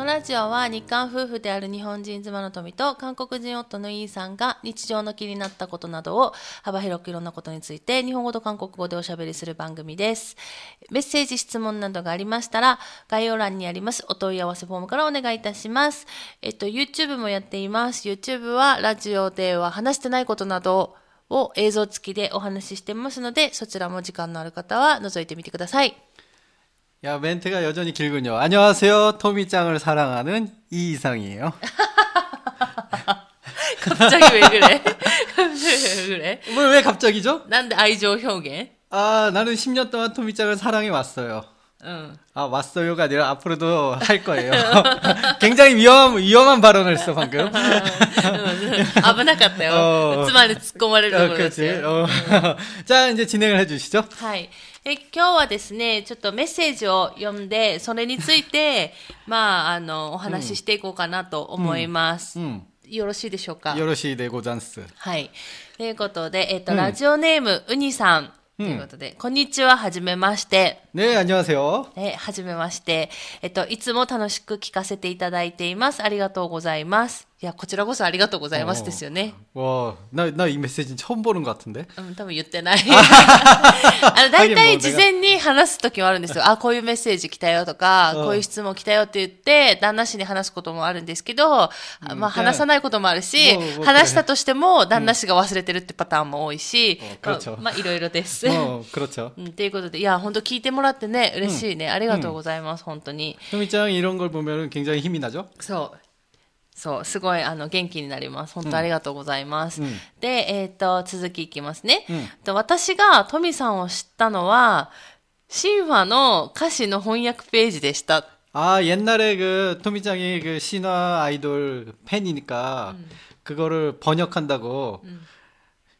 のラジオは日韓夫婦である日本人妻の富と韓国人夫のイーさんが日常の気になったことなどを幅広くいろんなことについて日本語と韓国語でおしゃべりする番組です。メッセージ、質問などがありましたら概要欄にありますお問い合わせフォームからお願いいたします。えっと、YouTube もやっています。YouTube はラジオでは話してないことなどを映像付きでお話ししてますのでそちらも時間のある方は覗いてみてください。 야 멘트가 여전히 길군요. 안녕하세요, 토미짱을 사랑하는 이이상이에요. 갑자기 왜 그래? 갑자기 왜 그래? 왜, 왜 갑자기죠? 난 아이죠, 형에. 아, 나는 10년 동안 토미짱을 사랑해 왔어요. 응. 아, 왔어요가 아니라 앞으로도 할 거예요. 굉장히 위험한, 위험한 발언을 했어, 방금. 危なかったよ。 어 つまり突っ込まれると 어, ころです 그렇지. よ。 어. 자, 이제 진행을 해주시죠. はい。え今日はですね、ちょっとメッセージを読んで、それについて、まあ、あの、お話ししていこうかなと思います。 음, よろしいでしょうか 요로시 데고잔스. はい。ということで、えっ、と、うんラジオネーム、ウニさん。 ということで、こんにちは、はじめまして。 네, 안녕하세요. え、はじめまして。えっと、いつも楽しく聞かせていただいています。ありがとうございます。 いや、こちらこそありがとうございますですよね。 와, 나, 나 이 메시지 처음 보는 것 같은데? うん、多分言ってない。あの、大体ハゲも事前に話すときもあるんですよ。あ、こういうメッセージ来たよとか、うんこういう質問来たよって言って、旦那氏に話すこともあるんですけど、あまあ話さないこともあるしもう僕、話したとしても旦那氏が忘れてるってパターンも多いしうん、ま 그렇죠 あ、まあいろいろです。 어, 그렇죠. うん、ということで、いや、本当聞いてもらってね、嬉しいね。ありがとうございます、本当に。 토미짱 이런 걸 보면 굉장히 힘이 나죠? そう。 そう、すごい、あの、元気になります。本当ありがとうございます。うんで、えっ、と、続きいきますね。うんと私がトミさんを知ったのは、シンファの歌詞の翻訳ページでした。 아, 옛날에 그 토미짱이 그 신화 아이돌 팬이니까 그거를 번역한다고.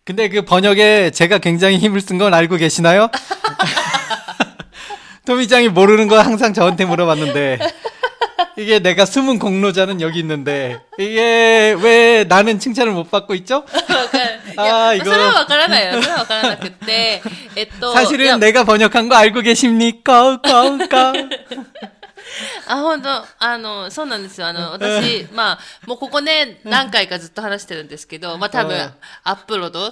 근데 그 번역에 제가 굉장히 힘을 쓴 건 알고 계시나요? 토미짱이 모르는 거 항상 저한테 물어봤는데 이게 내가 숨은 공로자는 여기 있는데 이게 왜 나는 칭찬을 못 받고 있 죠? 아, 이 거. 사실은 내가 번역한 거 알고 계십니 까? 까 까. あ、本当あの、そうなんですよ。あの、私、まあ、もうここね、何回かずっと話してるんですけど、まあ多分、アップロード、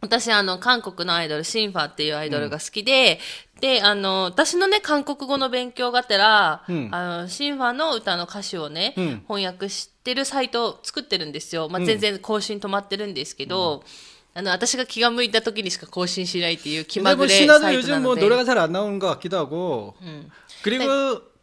私、あの、韓国のアイドル、シンファっていうアイドルが好きで、で、あの、私のね、韓国語の勉強がてら、うんあの、シンファの歌の歌詞をね、うん翻訳してるサイトを作ってるんですよ。まあ、全然更新止まってるんですけど、あの、私が気が向いた時にしか更新しないっていう気 근데 ま 뭐 ぐれ 신화도 サイトな 요즘 の 뭐 で。 노래가 잘 안 나오는 것 같기도 하고. 그리고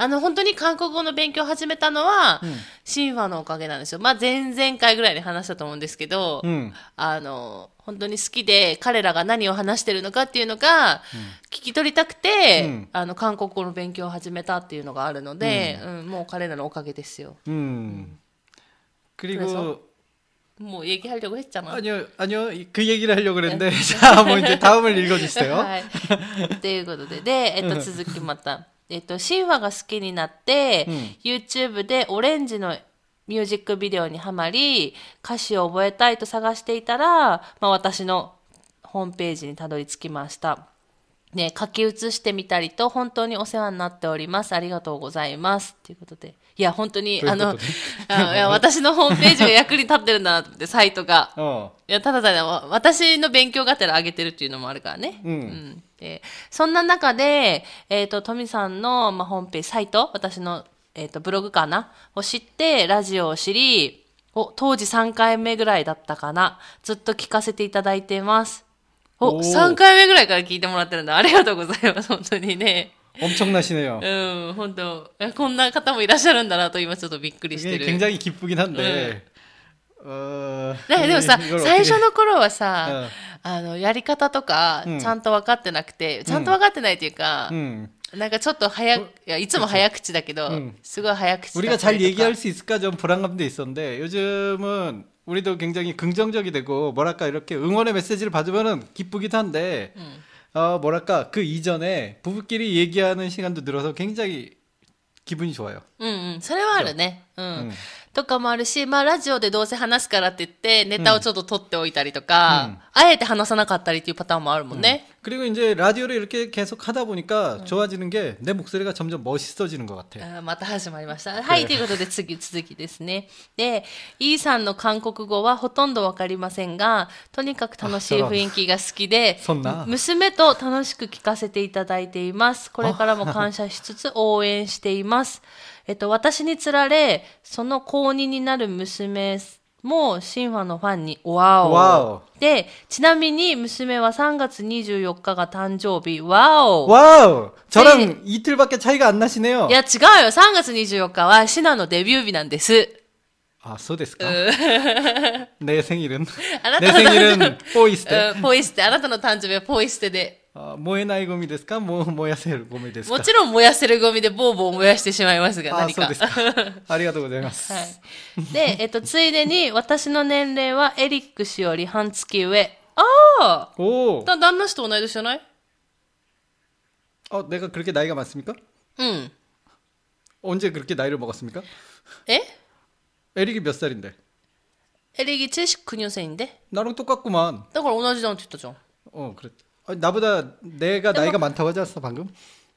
あの、本当に韓国語の勉強を始めたのは、シンファのおかげなんですよ。まあ、前々回ぐらいに話したと思うんですけど、 음. あの、本当に好きで、彼らが何を話してるのかっていうのが、聞き取りたくて、うんあの、韓国語の勉強を始めたっていうのがあるので、うんもう彼らのおかげですよ。 음. 그리고 그래서? 뭐 얘기하려고 했잖아. 아니요 아니요 그 얘기를 하려고 그랬는데 자 뭐 이제 다음을 읽어주세요. はい。ということで、で、えっと、続きまた。 えっと、シンファが好きになって、YouTube でオレンジのミュージックビデオにハマり、歌詞を覚えたいと探していたら、まあ、私のホームページにたどり着きました。ね、書き写してみたりと、本当にお世話になっております。ありがとうございます。ということで。いや、本当に、あの、どういうことあいや私のホームページが役に立ってるんだなと思って、サイトが。 어. いや、ただただ、わ私の勉強がてら上げてるっていうのもあるからね。うんでそんな中で、えっ、と、トミさんの、まあ、ホームページ、サイト、私の、えっ、と、ブログかな？を知って、ラジオを知り、お、当時3回目ぐらいだったかな？ずっと聞かせていただいています。お、おー3回目ぐらいから聞いてもらってるんだ。ありがとうございます。本当にね。 엄청나시네요. うん、本当えこんな方もいらっしゃるんだなと今ちょっとびっくりして 이게 る。 굉장히 기쁘긴 한데. 어. ね、でもさ、 이걸 最 어떻게- 初の頃はさ、うんあの、やり方とかうん、ちゃんと分かってなくて、ちゃんと分かってないっていうか、 음. なんかちょっと早く、いや、いつも早口だけど、うんすごい早口だ 우리가 ったり 잘 とか 얘기할 수 있을까 좀 불안감도 있었는데 요즘은 우리도 굉장히 긍정적이 되고 뭐랄까 이렇게 응원의 메시지를 받으면은 기쁘기도 한데 어, 뭐랄까 그 이전에 부부끼리 얘기하는 시간도 늘어서 굉장히 기분이 좋아요. うんうん。それはあるね。うん。 とかもあるし、まあラジオでどうせ話すからって言って、ネタをちょっと取っておいたりとか、うん、あえて話さなかったりっていうパターンもあるもんね。うん、그리고이제라디오를이렇게계속하다보니까좋아지는게내목소리가점점멋있어지는것같아また始まりました。はい、ということで次、続きですね。で、E さんの韓国語はほとんどわかりませんが、とにかく楽しい雰囲気が好きで、娘と楽しく聞かせていただいています。これからも感謝しつつ応援しています。えっと、私につられ、その高2になる娘も、シンファのファンに、わお。わおで、ちなみに娘は3月24日が誕生日、わお。 와우! 저랑 이틀밖에 차이가 안 나시네요. いや、違うよ。3月24日はシナのデビュー日なんです。 아, 소데스까? 내 생일은 あな 내 たの 생일은 포이스테. うんポイ捨て。あなたの誕生日はポイ捨てで。 어, 모에나이 고미 데스까? 모 모야세르 고미 も 데스까? ちろん燃やせるゴミでボーボー燃やしてしまいますが、 아, 何か。 소데스까? 아리가또 고자이마스. はい。で、えっと、ついでに、私の年齢はエリック氏より半月上。ああ 오. だ旦那氏と同い年じゃない 어, 내가 그렇게 나이가 많습니까? うん。 언제 그렇게 나이를 먹었습니까? え 에릭이 몇 살인데? エリギ79年生で 나랑 똑같구만. だから同じだって言ったじゃん。 어, 그랬. 아, 나보다 내가 나이가 많다고 하지 않았어 방금?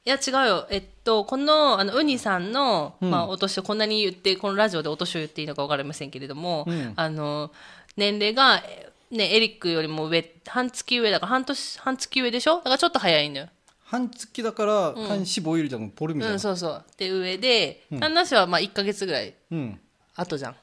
いや違うよ。えっと、この、あの、ウニさんの、まあ、お年をこんなに言って、このラジオでお年を言っていいのかわかりませんけれども、うんあの、年齢が、えね、エリックよりも上、半月上だから、半年、半月上でしょだからちょっと早いのよ。 한 ski だから한 15일 정도 う 보름이잖아. ん、そうそう。で、上で、旦那氏はまあ1ヶ月ぐらい 응. 後じゃん。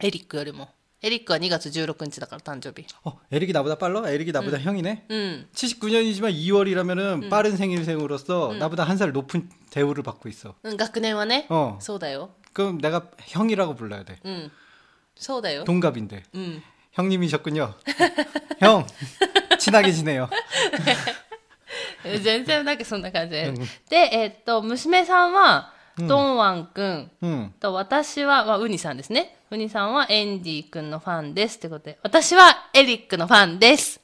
エリックよりも。 エリックは2月16日だから、誕生日。 어, 에릭이 나보다 빨라? 에릭이 나보다 형이네? うん。 79년이지만 2월이라면은 빠른 생일생으로서 나보다 한 살 높은 대우를 받고 있어. うん学年はね。 어. そうだよ。 그럼 내가 형이라고 불러야 돼. うん。そうだよ。 동갑인데. うん。 형님이셨군요. 형, 친하게 지내요. 全然なんかそんな感じで。で、えっと、娘さんは、ドンワンくん 응. と、私は、まあ、ウニさんですね。 ふにさんはエンディ君のファンですってことで、私はエリックのファンです。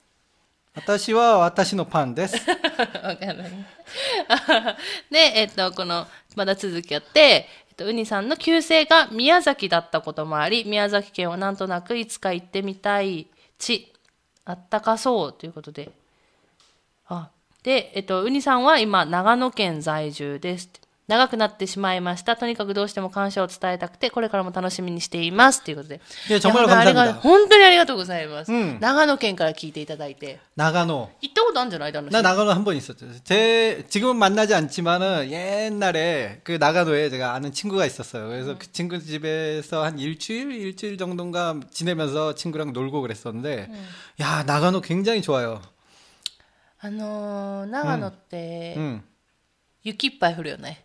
私は私のパンです。わかん。で、えっと、この、まだ続きあって、えっと、ウニさんの旧姓が宮崎だったこともあり、宮崎県をなんとなくいつか行ってみたい地、あったかそうということで。あ、で、えっと、ウニさんは今、長野県在住です。長くなってしまいました。とにかくどうしても感謝を伝えたくて、これからも楽しみにしています。ということで。いや정말 いや本当にありが 감사합니다 本当にありがとうございます。うん長野県から聞いていただいて。 나가노. 行ったことあるんじゃない旦那 나 나가노 한 번 있었죠. 제 지금은 만나지 않지만은 옛날에 그 나가노에 제가 아는 친구가 있었어요. 그래서 그 친구 집에서 한 일주일 일주일 정도인가 지내면서 친구랑 놀고 그랬었는데 야 나가노 굉장히 좋아요. あのー長野って、 응. 雪いっぱい降るよね。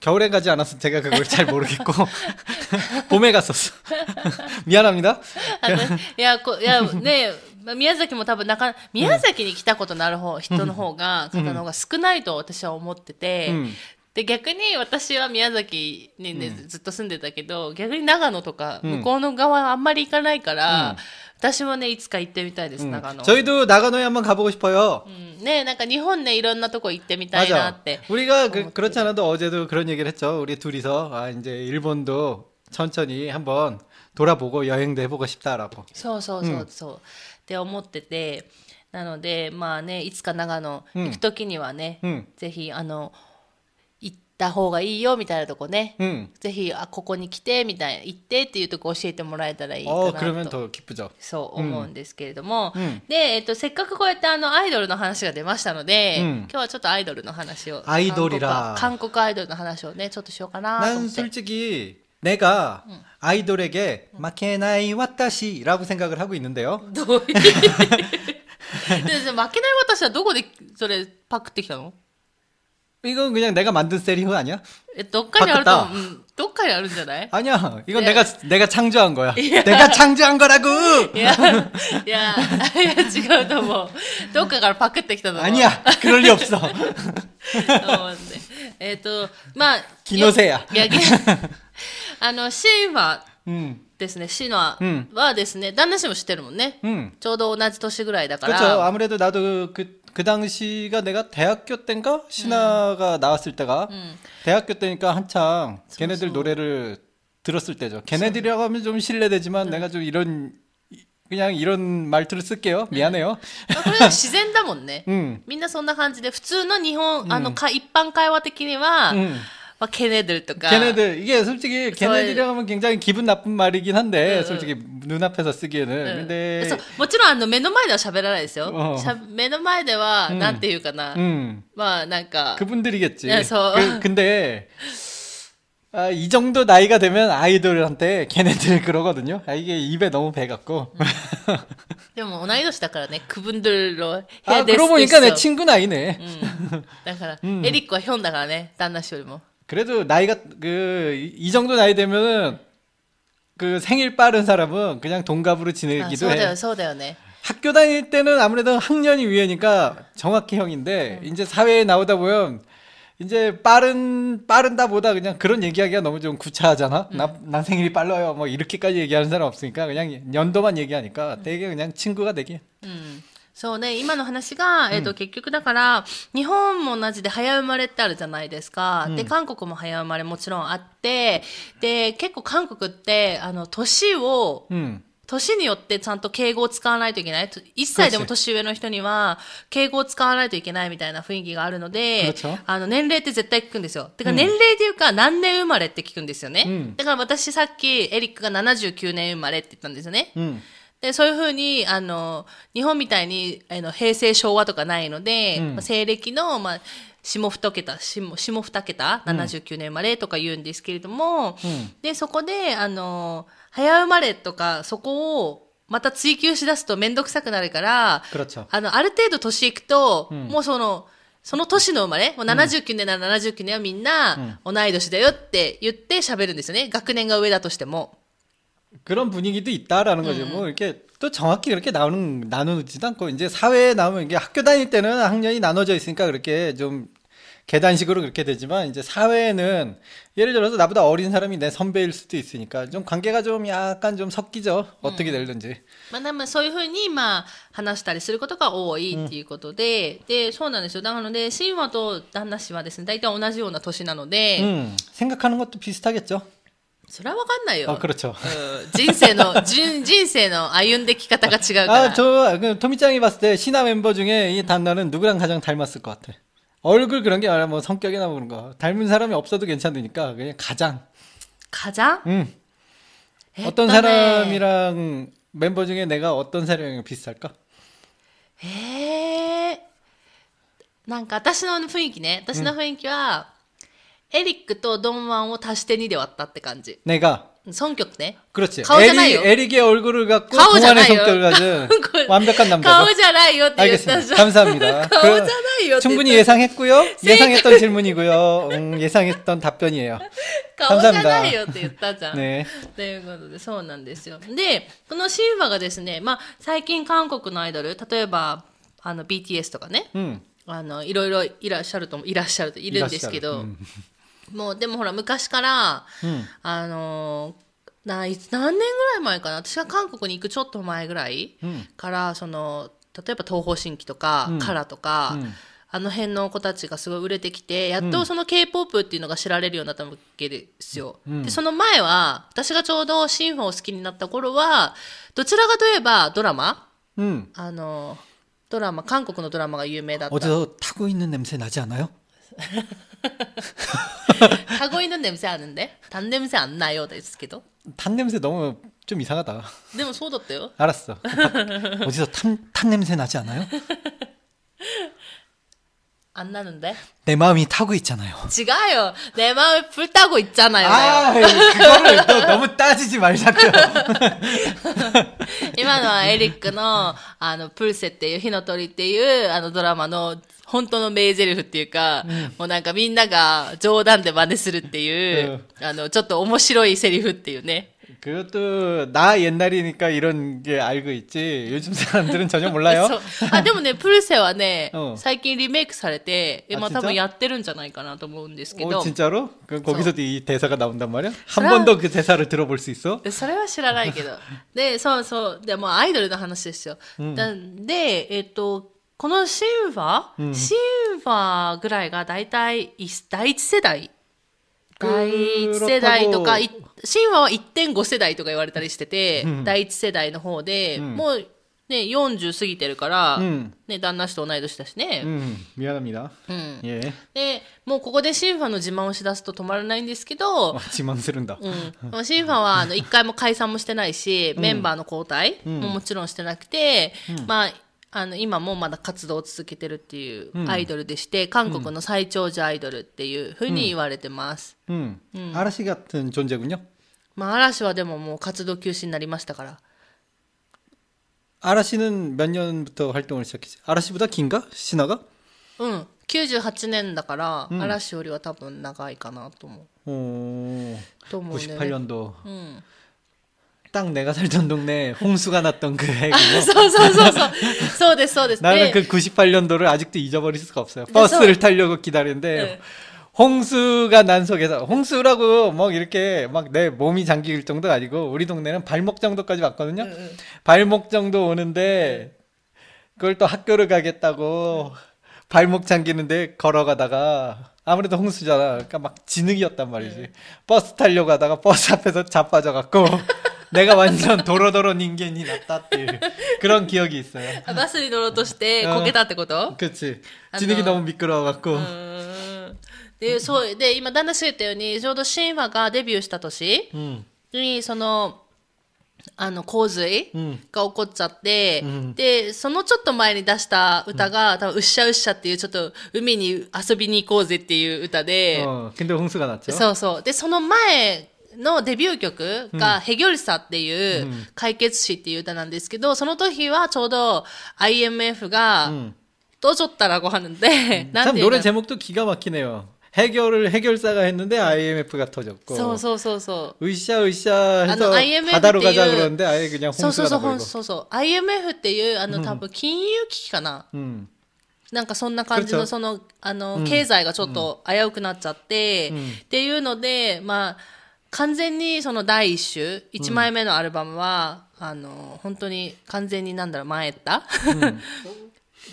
겨울에 가지 않아서 제가 그걸 잘 모르겠고 봄에 갔었어. 미안합니다. あのいや、こいや、ね、まあ宮崎も多分なか、宮崎に来たことのある方、人の方が、方の方が少ないと私は思ってて、うんで、逆に私は宮崎にね、ずっと住んでたけど、逆に長野とか、向こうの側あんまり行かないから、 私もね、いつか行ってみたいです、 음. 長野。 저희도 나가노에 한번 가보고 싶어요. うん、ね、なんか日本ね、いろんなとこ行ってみたいな 맞아. って。 우리가 그, 그렇지 않아도 어제도 그런 얘기를 했죠. 우리 둘이서 아 이제 일본도 천천히 한번 돌아보고 여행도 해보고 싶다라고. そうそうそうそう、って思っててなのでまあねいつか長野行く時にはね、うんぜひあの行っ た方がいいよみたいなとこね、 응. ぜひあここに来てみたいな行ってっていうとこ教えてもらえたらいいか 어 な 그러면 と 더 기쁘죠. そう思うんですけれども、うんで、えっと、せっかくこうやってあのアイドルの話が出ましたので、うん今日はちょっとアイドルの話をアイドリラ韓国韓国アイドルの話をねちょっとしようかなと思 난 って 솔직히 내가 아이돌에게 마케나이 와타시라고 생각을 하고 있는데요. どういうでで負けない私はどこでそれパクってきたの 이건 그냥 내가 만든 세리프 아니야? え、どっかにあると思う。パクうん。どっかにあるんじゃない 아니야. 이건 네. 내가 내가 창조한 거야. 내가 창조한 거라고. いや、いや、いや違うと思う。どっかからパクってきたと思う。 아니야. 그럴 리 없어. と思うんで。えっ、と、まあ。気のせいやいや、ぎあの、シーファ 음. ですね、シーノうんはですね、旦那氏も知ってるもんね。 음. ちょうど同じ年ぐらいだから。 그렇죠. 아무래도 나도 그 그 당시가 내가 대학교 때인가 신화가 나왔을 때가 うん。 대학교 때니까 한창 소- 걔네들 소. 노래를 들었을 때죠. 걔네들이라고 하면 좀 실례되지만 내가 좀 이런 그냥 이런 말투를 쓸게요. 미안해요. まあこれは自然だもんね。 응. みんなそんな感じで、普通の日本、あの、か一般会話的には、 응. まあ、ケネドルとか。 걔네들 이게 솔직히 저의- 걔네들이라고 하면 굉장히 기분 나쁜 말이긴 한데 응, 솔직히 눈앞에서 쓰기에는 うん 근데 そうもちろん、あの、目の前では喋らないですよ。うんしゃ目の前では、うんなんていうかな。 음. まあ、なんか、 그분들이겠지. 네, 저- 그, 근데 아, 이 정도 나이가 되면 아이돌한테 걔네들 그러거든요. 아, 이게 입에 너무 배갖고. でも同い年だからね、クブンドルの 아, ヘデス 그러고 で 보니까 す 내 よ 친구 나이네. うん。だから、うんエリックはヒョンだからね、旦那氏よりも。 그래도 나이가 그 이 정도 나이 되면은 그 생일 빠른 사람은 그냥 동갑으로 지내기도 아, 해. 서대요, 학교 다닐 때는 아무래도 학년이 위에니까 정확히 형인데 음. 이제 사회에 나오다 보면 이제 빠른 빠른다 보다 그냥 그런 얘기하기가 너무 좀 구차하잖아. 음. 나, 난 생일이 빨라요. 뭐 이렇게까지 얘기하는 사람 없으니까 그냥 연도만 얘기하니까 음. 되게 그냥 친구가 되게. 음. そうね、今の話が、えっ、ー、と、うん、結局だから、日本も同じで早生まれってあるじゃないですか。うん、で、韓国も早生まれもちろんあって、で、結構韓国って、あの、年を、うん年によってちゃんと敬語を使わないといけない。一歳でも年上の人には、敬語を使わないといけないみたいな雰囲気があるので、あの、年齢って絶対聞くんですよ。てか、年齢っていうか、何年生まれって聞くんですよね。うん、だから私さっき、エリックが79年生まれって言ったんですよね。うんで、そういうふうに、あの、日本みたいに、あの、平成、昭和とかないので、うん、まあ、西暦の、まあ、下二桁、下下二桁、79年生まれとか言うんですけれども、うん、で、そこで、あの、早生まれとか、そこを、また追求しだすと面倒くさくなるから、あの、ある程度年いくと、うん、もうその、その年の生まれ、もう79年なら79年はみんな、同い年だよって言って喋るんですよね。学年が上だとしても。 그런 분위기도 있다라는 거죠. 뭐 이렇게 또 정확히 그렇게 나오는 나누지도 않고 이제 사회에 나오면 이게 학교 다닐 때는 학년이 나눠져 있으니까 그렇게 좀 계단식으로 그렇게 되지만 이제 사회에는 예를 들어서 나보다 어린 사람이 내 선배일 수도 있으니까 좀 관계가 좀 약간 좀 섞이죠. 어떻게 되든지. まあ、でもそういうふうに、まあ、話したりすることが多いっていうことで、で、そうなんですよ。なので、神話と旦那氏はですね、大体同じような年なので、 음, 생각하는 것도 비슷하겠죠. それはわかんないよ。 아, 그렇죠. うん人生の、人人生の歩んでき方が違うから。 아, 저, 그, 토미짱이 봤을 때 신화 멤버 중에 이 단나는 누구랑 가장 닮았을 것 같아? 얼굴 그런 게 아니라 뭐 성격이나 뭐 그런 거. 닮은 사람이 없어도 괜찮으니까 그냥 가장. かじゃん 응. えっと 어떤 ね 사람이랑 멤버 중에 내가 어떤 사람이랑 비슷할까? へえ。なんか私の雰囲気ね。私の雰囲気は、 エリックとドンワンを足して2で割ったって感じ。 내가 尊曲ね。 그렇지. 가오잖아요. 에릭, 에릭의 얼굴을 갖고 顔じゃ 동안의 ないよ。 성격을 가진 これ 완벽한 顔 남자죠. じゃないよって言ったじ 알겠습니다. ゃん。 감사합니다. 顔じゃないよって言った 충분히 예상했고요. 예상했던 질문이고요. 음, 예상했던 답변이에요. 顔じゃないよって言ったじゃん。 네. ということで、そうなんですよ。で、この神話がですね、まあ、最近韓国のアイドル、例えば、あの、BTS とかね、 음. あの、いろいろいらっしゃると、いらっしゃると、いるんですけど、うん もう、でもほら、昔から、 음. あのーないつ何年ぐらい前かな私が韓国に行くちょっと前ぐらいうんから、その、例えば東方神起とか、うんカラとか、うんあの辺の子たちがすごい売れてきて、やっとその K-POP っていうのが知られるようになったわけですよ。うんで、その前は、私がちょうどシンフォを好きになった頃は、どちらかといえばドラマ 음. あの、ドラマ、韓国のドラマが有名だった。 어디서 타고 있는 냄새 나지 않아요? 타고 있는 냄새 아는데? 단 냄새 안 나요, 데스키도? 단 냄새 너무 좀 이상하다. 냄새 소독돼요? 알았어. 어디서 탄, 탄 냄새 나지 않아요? あんなので。 내 마음이 타고 있잖아요. 違うよ。내 마음에 불 타고 있잖아요. 아, 그거를 또 너무 따지지 말자고요. 今のはエリックの、あの、プルセっていう、火の鳥っていう、あのドラマの、本当の名台詞っていうか、もうなんかみんなが冗談で真似するっていう、あの、ちょっと面白いセリフっていうね。 그것도 나 옛날이니까 이런 게 알고 있지. 요즘 사람들은 전혀 몰라요. そうあ、でもね、プルセはね、うん最近リメイクされて、今あ진짜 多分やってるんじゃないかなと思うんですけ 어, ど、 진짜로? 그 거기서도 이 대사가 나온단 말이야? 그럼- 한 번도 그 대사를 들어볼 수 있어? でそれは知らないけど。で、そうそう。でもアイドルの話ですよ。だで、えっと、 このシンファ、うんシンファぐらいが大体い第一世代第一世代とか、 いシンファは1.5世代とか言われたりしてて、うん第一世代の方で、んもうね、40過ぎてるから、うんね、旦那氏と同い年だしね。 음, 미안합니다. うん。 예. で、もうここでシンファの自慢をしだすと止まらないんですけど、 어, 지망스른다. うん、シンファはあの一回も解散もしてないし、メンバーの交代ももちろんしてなくて、まあ、あの今もまだ活動を続けてるっていうアイドルでして、韓国の最長寿アイドルっていうふうに言われてます。 음, 아라시 같은 존재군요. まあ嵐はでももう活動休止になりましたから。 아라시는 몇 년부터 활동을 시작했지? 아라시보다 긴가? 신화가? うん。98年だから、嵐よりは多分長いかなと思う。 어, と思うね。 98년도 うん。 딱 내가 살던 동네 홍수가 났던 그 해군요. そうそうそうそう。そうです、そうです。 나는 で 그 98년도를 아직도 잊어버릴 수가 없어요. 그래서- 버스를 타려고 기다리는데 네. 홍수가 난 속에서 홍수라고 막 이렇게 막 내 몸이 잠길 정도가 아니고 우리 동네는 발목 정도까지 왔거든요. 발목 정도 오는데 그걸 또 학교를 가겠다고 발목 잠기는데 걸어가다가 아무래도 홍수잖아. 그러니까 막 진흙이었단 말이지. 버스 타려고 하다가 버스 앞에서 자빠져 갖고 내가 완전 도로도로 닌겐이 났다っていう 그런 기억이 있어요. あバスに乗ろうとしてこけたってこと、 그치. 아, 진흙이 너- 너무 미끄러워갖고. でそうで今旦那さん言ったようにちょうど神話がデビューした年に、そのあの洪水が起こっちゃって、うん、でそのちょっと前に出した歌が、うん、多分うっしゃうっしゃっていうちょっと海に遊びに行こうぜっていう歌で、そうそう。でその前のデビュー曲が、ヘギョルサっていう解決詞っていう歌なんですけど、その時はちょうど IMF が、떠줬다라고 하는데 음, 참노で제 목. 해결을 해결사가 했는데 IMF가 터졌고. そうそうそうそう。 으쌰 으쌰 あの 해서 IMF 바다로 っていう 가자 그러는데 아예 그냥 そうそう 홍수가 そう、ほん 나버리고. そうそう。IMF っていう、あの、多分、金融危機かな。 음. なんかそんな感じの、 그렇죠 その、あの、経済がちょっと危うくなっちゃって、っていうので、まあ、完全にその第一週、1枚目のアルバムは、あの、本当に完全になんだろう、前った、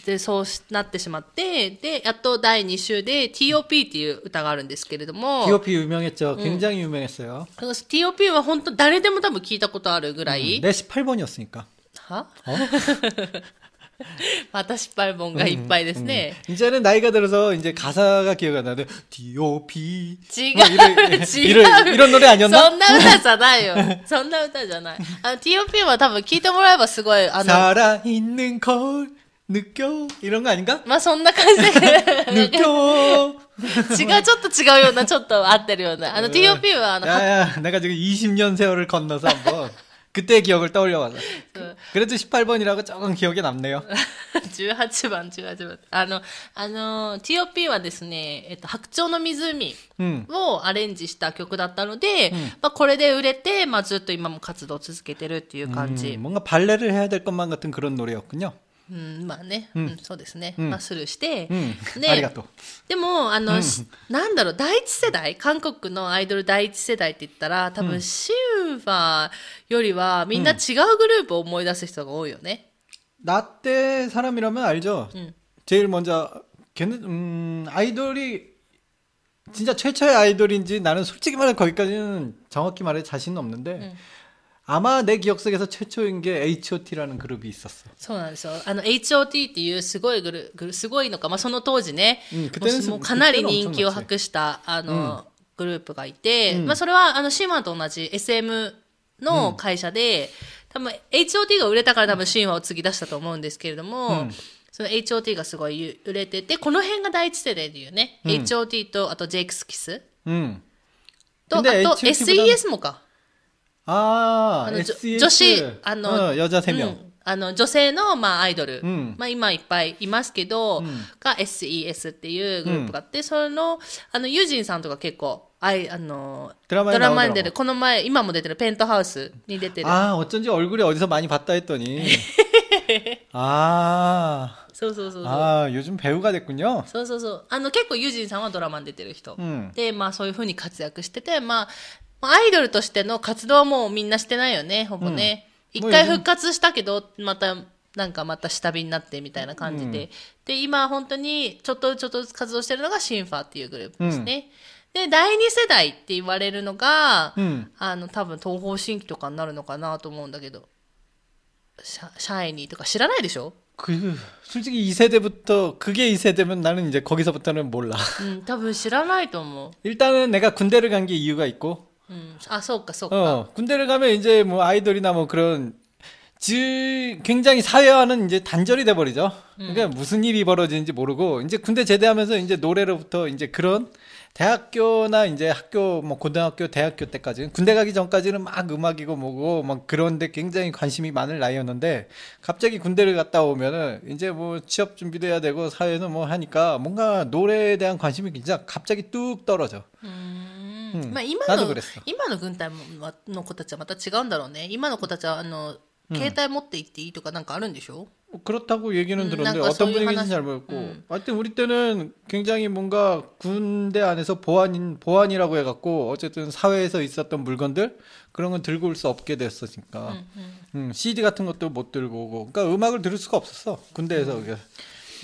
で、そうしなってしまって、で、やっと第2週で TOP っていう歌があるんですけれども、 T.O.P 유명했죠. 굉장히 유명했어요. その TOP は本当誰でも多分聞いたことあるぐらい、 내 18번이었으니까. はまた失敗本がいっぱいですね。 이제는 나이가 들어서 이제 가사가 기억이 안 나는데 T.O.P. 違う、まあいろいろ違う。 이런- 이런 노래 아니었나? そんな歌じゃないよ。そんな歌じゃない。あの、TOP は多分聞いてもらえばすごい、あの、 살아있는 걸 느껴 이런 거 아닌가? まあそんな感じで、 느껴. 違う、ちょっと違うような、ちょっと合ってるような。あの、TOP はあの、 야야, 내가 지금 20년 세월을 건너서 한번 그때의 기억을 떠올려봐서. うん。 그래도 18번이라고 조금 기억에 남네요. 18番、18番。あの、あの、TOP はですね、えっと、白鳥の湖 음. をアレンジした曲だったので、まあこれで売れて、まあずっと今も活動を続けてるっていう感じ。 음, 뭔가 발레를 해야 될 것만 같은 그런 노래였군요. うん、まあね、うん、そうですね。んまあスルーして、 음, で 아리가또. でも、あの、しなんだろう、第一世代韓国のアイドル第一世代って言ったら、多分、シンファよりは、みんな違うグループを思い出す人が多いよね。 나 때 사람이라면 알죠. 음. 제일 먼저 걔는 음, 아이돌이 진짜 최초의 아이돌인지 나는 솔직히 말해 거기까지는 정확히 말해 자신은 없는데 아마 내 기억 속에서 최초인 게 H.O.T.라는 그룹이 있었어. そうなんですよ。あの、HOT っていうすごいグル、グルすごいのか、まあ、その当時ね、うんもう 그때는 もうかなり人気を博した、あの、グループがいて、うんまあ、それは、あの、シンワと同じ SM の会社で、多分、HOT が売れたから多分、シンワを次出したと思うんですけれども、うんその HOT がすごい売れてて、この辺が第一世代でいうね、うん HOT と、あと JX キス 음. と、あと 근데 HOT 보다는 SES もか。 아, あの、じょ SES. 女子、あの、 어, 여자 3명. うんあの、女性の、まあ、アイドル。うんまあ、今いっぱいいますけど、んが SES っていうグループがあって、その、あの、ユージンさんとか結構、あい、あの、ドラマにドラマに 나오더라고 出る、この前、今も出てるペントハウスに出てる。 아, 어쩐지 얼굴이 어디서 많이 봤다 했더니. 아, そうそうそうそう。 아, 요즘 배우가 됐군요. そうそうそう。あの、結構ユージンさんはドラマに出てる人。うんで、まあそういう風に活躍してて、まあ、まあ アイドルとしての活動はもうみんなしてないよね、ほぼね。一、うん、回復活したけど、また、なんかまた下火になってみたいな感じで。うん、で、今本当にちょっとちょっとずつ活動してるのがシンファーっていうグループですね。で、第二世代って言われるのが、あの、多分東方神起とかになるのかなと思うんだけど。シャシャイニーとか知らないでしょ？그 솔직히 2세대부터 그게 2세대면 나는 이제 거기서부터는 몰 라. 음, 다분 싫어나이 또 뭐. 일단은 내가 군대를 간 게 이유가 있고 うん、あそうかそうか、 어, 군대를 가면 이제 뭐 아이돌이나 뭐 그런 지, 굉장히 사회와는 이제 단절이 돼 버리죠. 그러니까 무슨 일이 벌어지는지 모르고 이제 군대 제대하면서 이제 노래로부터 이제 그런 대학교나 이제 학교 뭐 고등학교 대학교 때까지 군대 가기 전까지는 막 음악이고 뭐고 막 그런데 굉장히 관심이 많을 나이였는데 갑자기 군대를 갔다 오면은 이제 뭐 취업 준비도 해야 되고 사회는 뭐 하니까 뭔가 노래에 대한 관심이 진짜 갑자기 뚝 떨어져. うん まあ、今のなどぐですか今の軍隊もまの子たちはまた違うんだろうね今の子たちはあの携帯持って行っていいとかなんかあるんでしょ、 뭐 그렇다고 얘기는 음, 들었는데 뭔가 어떤 소위 분위기인지 하나- 잘 모르겠고 음. 하여튼 우리 때는 굉장히 뭔가 군대 안에서 보안인 보안이라고 해갖고 어쨌든 사회에서 있었던 물건들 그런 건 들고 올 수 없게 됐었으니까 음, CD 같은 것도 못 들고 오고 그러니까 음악을 들을 수가 없었어 군대에서 그게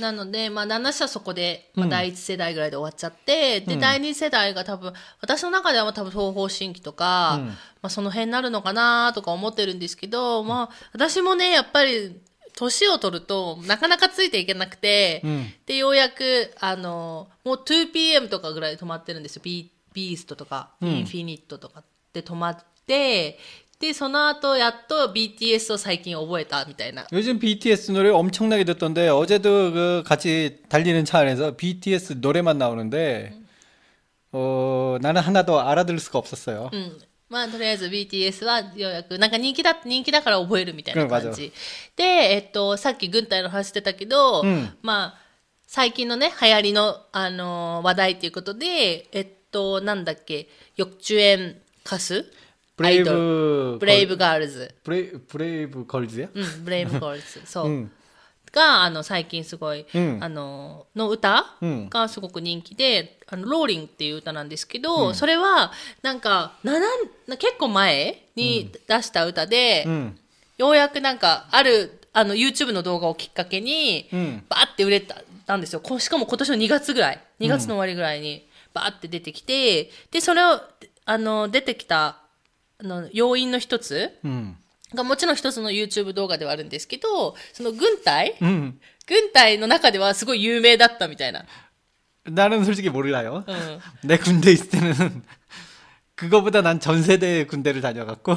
なので、まあ、7社そこで、まあ、第一世代ぐらいで終わっちゃって、で、第二世代が多分、私の中では多分東方神起とか、まあ、その辺になるのかなとか思ってるんですけど、まあ、私もね、やっぱり、年を取ると、なかなかついていけなくて、ん。で、ようやく、あの、もう 2pm とかぐらいで止まってるんですよ。ビビーストとか、インフィニットとかで止まって、で、その後、やっと BTS を最近覚えたみたいな。 요즘 BTS 노래 엄청나게 듣던데 어제도 그 같이 달리는 차 안에서 BTS 노래만 나오는데 어 나는 하나도 알아들을 수가 없었어요. うん。まあ、とりあえず BTS はようやく、なんか人気だ、人気だから覚えるみたいな感じ。で、えっと、さっき軍隊の話してたけど、うんまあ、最近のね、流行りの、あのー話題っていうことで、えっと、なんだっけ、翼中園歌 ブレイブブレイブガールズブレブレイブガールズやうんブレイブガールズそう、うん、があの最近すごい、うん、あのの歌がすごく人気で「あのローリン」っていう歌なんですけど、うん、それはなんかなな結構前に出した歌で、ようやくなんかあるあの YouTube の動画をきっかけに、バーって売れたなんですよ。しかも今年の2月ぐらい。2月の終わりぐらいに、バーって出てきてでそれをあの出てきたの、要因の一つ 응. が、もちろん一つの YouTube 動画ではあるんですけど、その軍隊 응. 軍隊の中ではすごい有名だったみたいな。 나는 솔직히 몰라요. うん。 내 군대 있을 때는 그거보다 난 전 세대 군대를 다녀갖고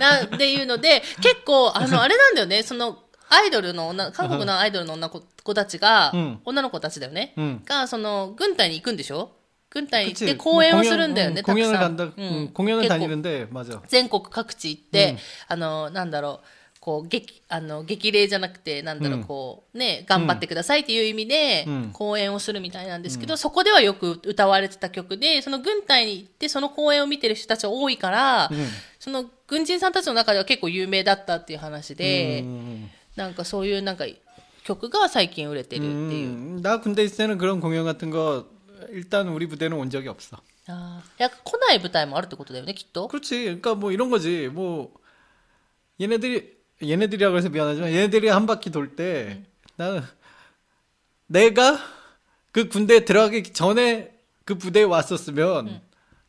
なっていうので、結構、あの、あれなんだよね、その、アイドルの女、韓国のアイドルの女の子たちが、うん女の子たちだよね、うんが、その、軍隊に行くんでしょ 軍隊に行っ 그치. て公演をするんだよね、 공연, たく 공연을 さん。 간다. う 응, ん 공연을 結構 다니는데 맞아. 全国各地行って、あの、なんだろう、こう、激、あの、激励じゃなくて、なんだろう、うんこう、ね、頑張ってくださいっていう意味でうん、公演をするみたいなんですけど、そこではよく歌われてた曲で、その軍隊に行って、その公演を見てる人たちが多いから、うんその軍人さんたちの中では結構有名だったっていう話で、 음, なんかそういうなんか曲が最近売れてるっていう。 음, 나 군대 있을 때는 그런 공연 같은 거 일단 우리 부대는 온 적이 없어. あーいや来ない舞台もあるってことだよね、きっと。 그렇지. 그러니까 뭐 이런 거지. 뭐 얘네들이 얘네들이라고 해서 미안하지만 얘네들이 한 바퀴 돌 때 나는 내가 그 군대에 들어가기 전에 그 부대에 왔었으면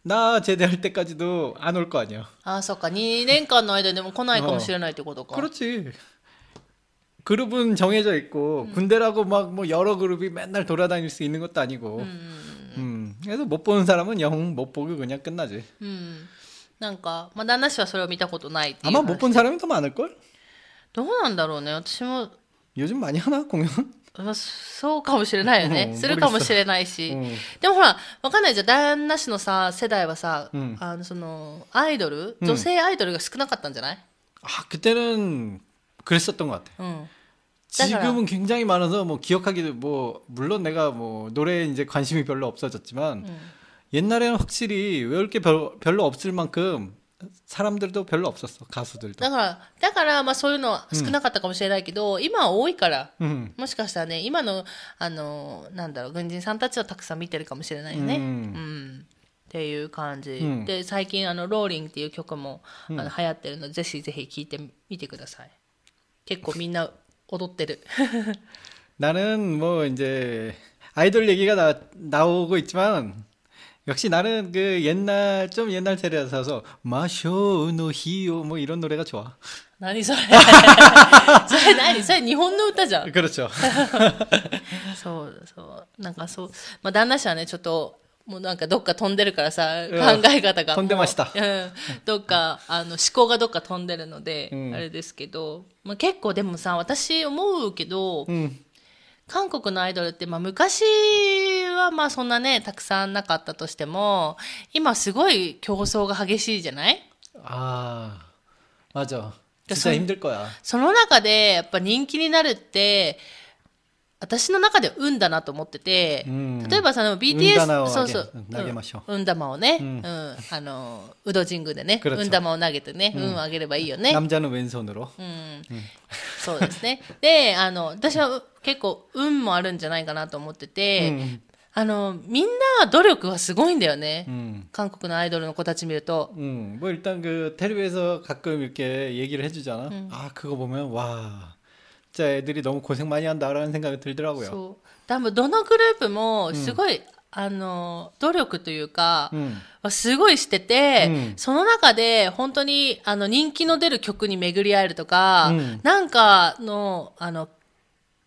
나 제대할 때까지도 안 올 거 아니야. ああ、そっか。2年間の間でも来ないかもしれないってことか。 그렇지. 그룹은 정해져 있고 군대라고 막 뭐 여러 그룹이 맨날 돌아다닐 수 있는 것도 아니고. 음. 그래서 못 보는 사람은 영 못 보고 그냥 끝나지. うん。なんか、まあ、旦那氏はそれを見たことないっていう 아마 話。 못 본 사람이 더 많을 걸? どうなんだろうね。私も、 요즘 많이 하나 공연? まあ、そうかもしれないよね。うんするかもしれないし。うんでもほら、わかんないじゃん。旦那氏のさ、世代はさ、うんあの、その、アイドル、うん女性アイドルが少なかったんじゃない 아 그때는 그랬었던 것 같아. うん。 지금은 굉장히 많아서 뭐 기억하기도 뭐 물론 내가 뭐 노래에 이제 관심이 별로 없어졌지만 옛날에는 확실히 외울 게 별, 별로 없을 만큼 사람들도 별로 없었어 가수들도. だから、だから、まあそういうのは少なかったかもしれないけど、今は多いから、 음. もしかしたらね、今の、あの、なんだろう、軍人さんたちはたくさん見てるかもしれないよね。ううんん。っていう感じ。うんで、最近、あの、ローリングっていう曲も、あの流行ってるので、ぜひぜひ聴いてみてください。 結構みんな 踊ってる。 나는 뭐 이제 아이돌 얘기가 나, 나오고 있지만 역시 나는 그 옛날 좀 옛날 세대라서 마쇼노 히요 뭐 이런 노래가 좋아. 何それそれ何それ日本の歌じゃん。 그렇죠. そうそう。なんかそう。まあ旦那氏はね、ちょっと、 もうなんかどっか飛んでるからさ、うん考え方が。飛んでましたもううん。どっか、あの、思考がどっか飛んでるので、うんあれですけど、まあ結構でもさ、私思うけど、 음. 韓国のアイドルって、まあ昔はまあそんなね、たくさんなかったとしても、今すごい競争が激しいじゃない 아 맞아. 그러니까 진짜 손- 힘들 거야. その中でやっぱ人気になるって、 私の中では運だなと思ってて、うん例えばその運 BTS、玉をそうそうあげ、投げましょううん運玉をね、ううんん、あの、ウド神宮でね、 그렇죠 運玉を投げてね、運をあげればいいよね。 남자는 왼손으로. うん、そうですね。で、あの、私は結構運もあるんじゃないかなと思ってて、 음. あの、みんな努力はすごいんだよね。 음. 韓国のアイドルの子たち見ると。 음, 뭐 일단 그 텔레비에서 가끔 이렇게 얘기를 해주잖아. 아 그거 보면 와, 진짜 애들이 너무 고생 많이 한다라는 생각이 들더라고요. そう。多分どのグループもすごい、あの、努力というか、 음, すごいしてて、うんその中で本当にあの人気の出る曲に巡り合えるとか、うんなんかの、あの、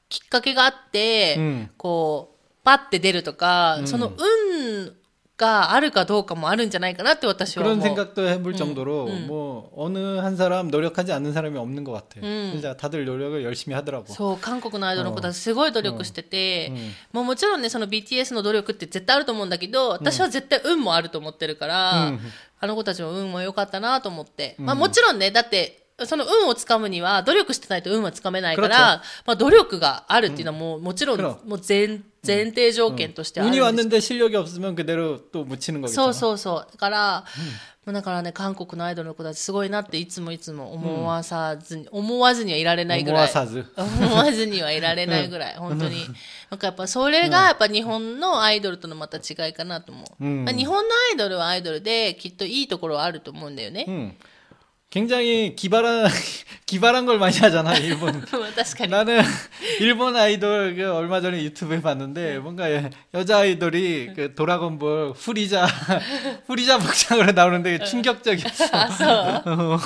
きっかけがあって、うんこう、パッて出るとか、うんその運 があるかどうかもあるんじゃないかなって私は思 그런 う。 생각도 해볼 정도로 음. 뭐 어느 한 사람 노력하지 않는 사람이 없는 것 같아. 음. 진짜 다들 노력을 열심히 하더라고. そう、韓国のアイドルの子たちすごい努力してて、うんうんもうもちろんね、その BTS の努力って絶対あると思うんだけど、私は絶対運もあると思ってるから、うんあの子たちも運も良かったなと思って。まあもちろんね、だって、その運をつかむには努力してないと運はつかめないから、まあ努力があるっていうのはもう、もちろん、 그럼 もう前、 前提条件としてあるん 운이 です 왔는데 실력이 없으면 그대로 또 묻히는 거겠죠. そうそうそう。だから、もうだからね、韓国のアイドルの子たちすごいなっていつもいつも思わさずに、思わずにはいられないぐらい。 모아사즈. 思わずにはいられないぐらい、本当に。なんかやっぱそれがやっぱ日本のアイドルとのまた違いかなと思う。うんまあ日本のアイドルはアイドルできっといいところはあると思うんだよね。 음. 굉장히 기발한 기발한 걸 많이 하잖아 일본. 뭐, 나는 일본 아이돌 그 얼마 전에 유튜브에 봤는데 네. 뭔가 예, 여자 아이돌이 그 도라곤볼 후리자 후리자 복장으로 나오는데 네. 충격적이었어. 아,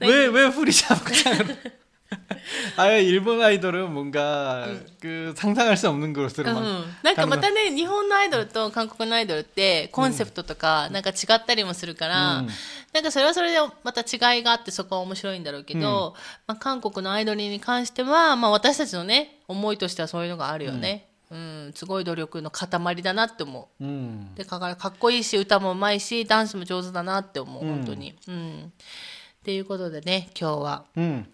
왜왜 어. 네. 후리자 복장으로? 아예 일본 아이돌은 뭔가 그 상상할 수 없는 う 것으로 막 ん、なんかまたね、日本のアイドルと韓国のアイドルってコンセプトとかなんか違ったりもするから、うんなんかそれはそれでまた違いがあってそこは面白いんだろうけど、まあ、韓国のアイドルに関しては、まあ、私たちのね思いとしてはそういうのがあるよね、うんすごい努力の塊だなって思う 음. でだからかっこいいし歌もうまいしダンスも上手だなって思う、うん本当に。うんっていうことでね今日は 음.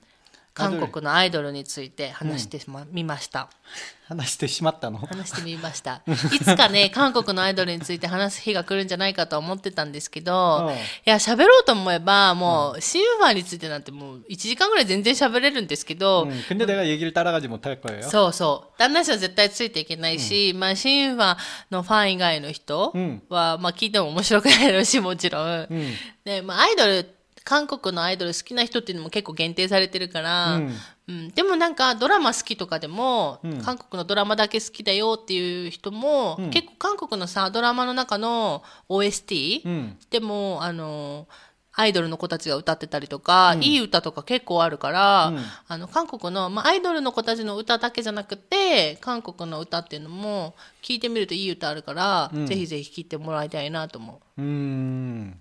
韓国のアイドルについて話してみました。 하나してしまったの?話してみました。いつかね、韓国のアイドルについて話す日が来るんじゃないかとは思ってたんですけど、うんいや、喋ろうと思えば、もう、シンファーについてなんてもう、1時間ぐらい全然喋れるんですけど、 음, 근데 내가 얘기를 따라가지 못할 거예요. そうそう。旦那氏は絶対ついていけないし、まあ、シンファーのファン以外の人うんは、まあ、聞いても面白くないだろうし、もちろん。 음. で、まあ、アイドル、 韓国のアイドル好きな人っていうのも結構限定されてるから、うん。うん。でもなんかドラマ好きとかでも、うん。韓国のドラマだけ好きだよっていう人も、うん。結構韓国のさ、ドラマの中の OST、 음. でも、あの、アイドルの子たちが歌ってたりとか、うん。いい歌とか結構あるから、うん。あの、韓国の、まあ、アイドルの子たちの歌だけじゃなくて、韓国の歌っていうのも、聞いてみるといい歌あるから、うん。ぜひぜひ聴いてもらいたいなと思う。 음.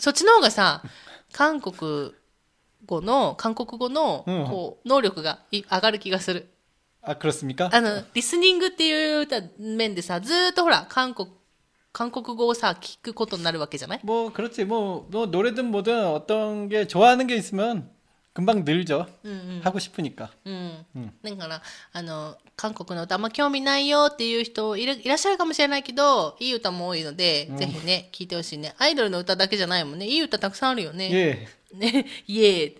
そっちの方がさ、韓国語の、韓国語の、うんこう、能力がい上がる気がする。 아 그렇습니까? あの、リスニングっていう歌面でさ、ずーっとほら、韓国、韓国語をさ、聞くことになるわけじゃない 뭐 그렇지 뭐, 뭐 노래든 뭐든 어떤 게 좋아하는 게 있으면 금방 늘죠. うんうん。 하고 싶으니까. うん。うんだから、あの、韓国の歌あんま興味ないよっていう人いらいらっしゃるかもしれないけど、いい歌も多いので、ぜひね、聞いてほしいね。アイドルの歌だけじゃないもんね。いい歌たくさんあるよね。 예. ね、イエーイ。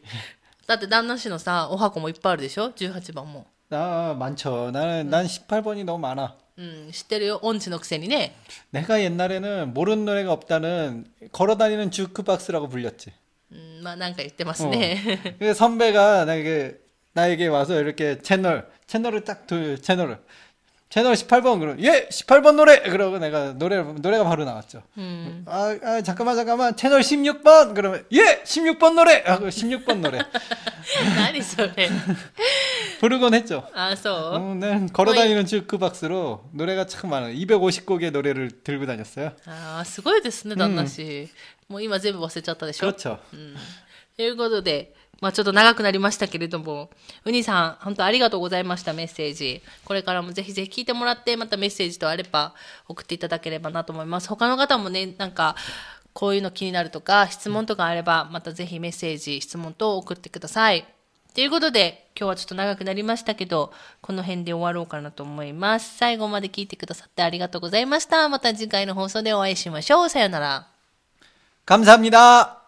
だって旦那氏のさ、お箱もいっぱいあるでしょ ?18 番も。 아 많죠. 나는 난 18번이 너무 많아. うん、知ってるよ。音痴のくせにね。 내가 옛날에는 모르는 노래가 없다는 걸어다니는 주크박스라고 불렸지. うん、まあなんか言ってますね。 그 선배가 나에게 나에게 와서 이렇게 채널 채널을 딱 두 채널을 채널 18번 그럼 예 18번 노래 그러고 내가 노래 노래가 바로 나왔죠. うん。 아, 아, 잠깐만 잠깐만 채널 16번 그러면 예 16번 노래 하고 16번 노래 何それ。 부르곤 했죠. あ、そう、 어, 난 걸어다니는 주크박스로 노래가 참 많아요. 250곡의 노래를 들고 다녔어요. ああ、すごいですね、旦那氏。もう今全部忘れちゃったでしょ。 그렇죠. ということで、 まあちょっと長くなりましたけれども、ウニさん、本当ありがとうございました、メッセージ。これからもぜひぜひ聞いてもらって、またメッセージとあれば送っていただければなと思います。他の方もね、なんか、こういうの気になるとか、質問とかあれば、またぜひメッセージ、質問等送ってください。ということで、今日はちょっと長くなりましたけど、この辺で終わろうかなと思います。最後まで聞いてくださってありがとうございました。また次回の放送でお会いしましょう。さようなら。 감사합니다.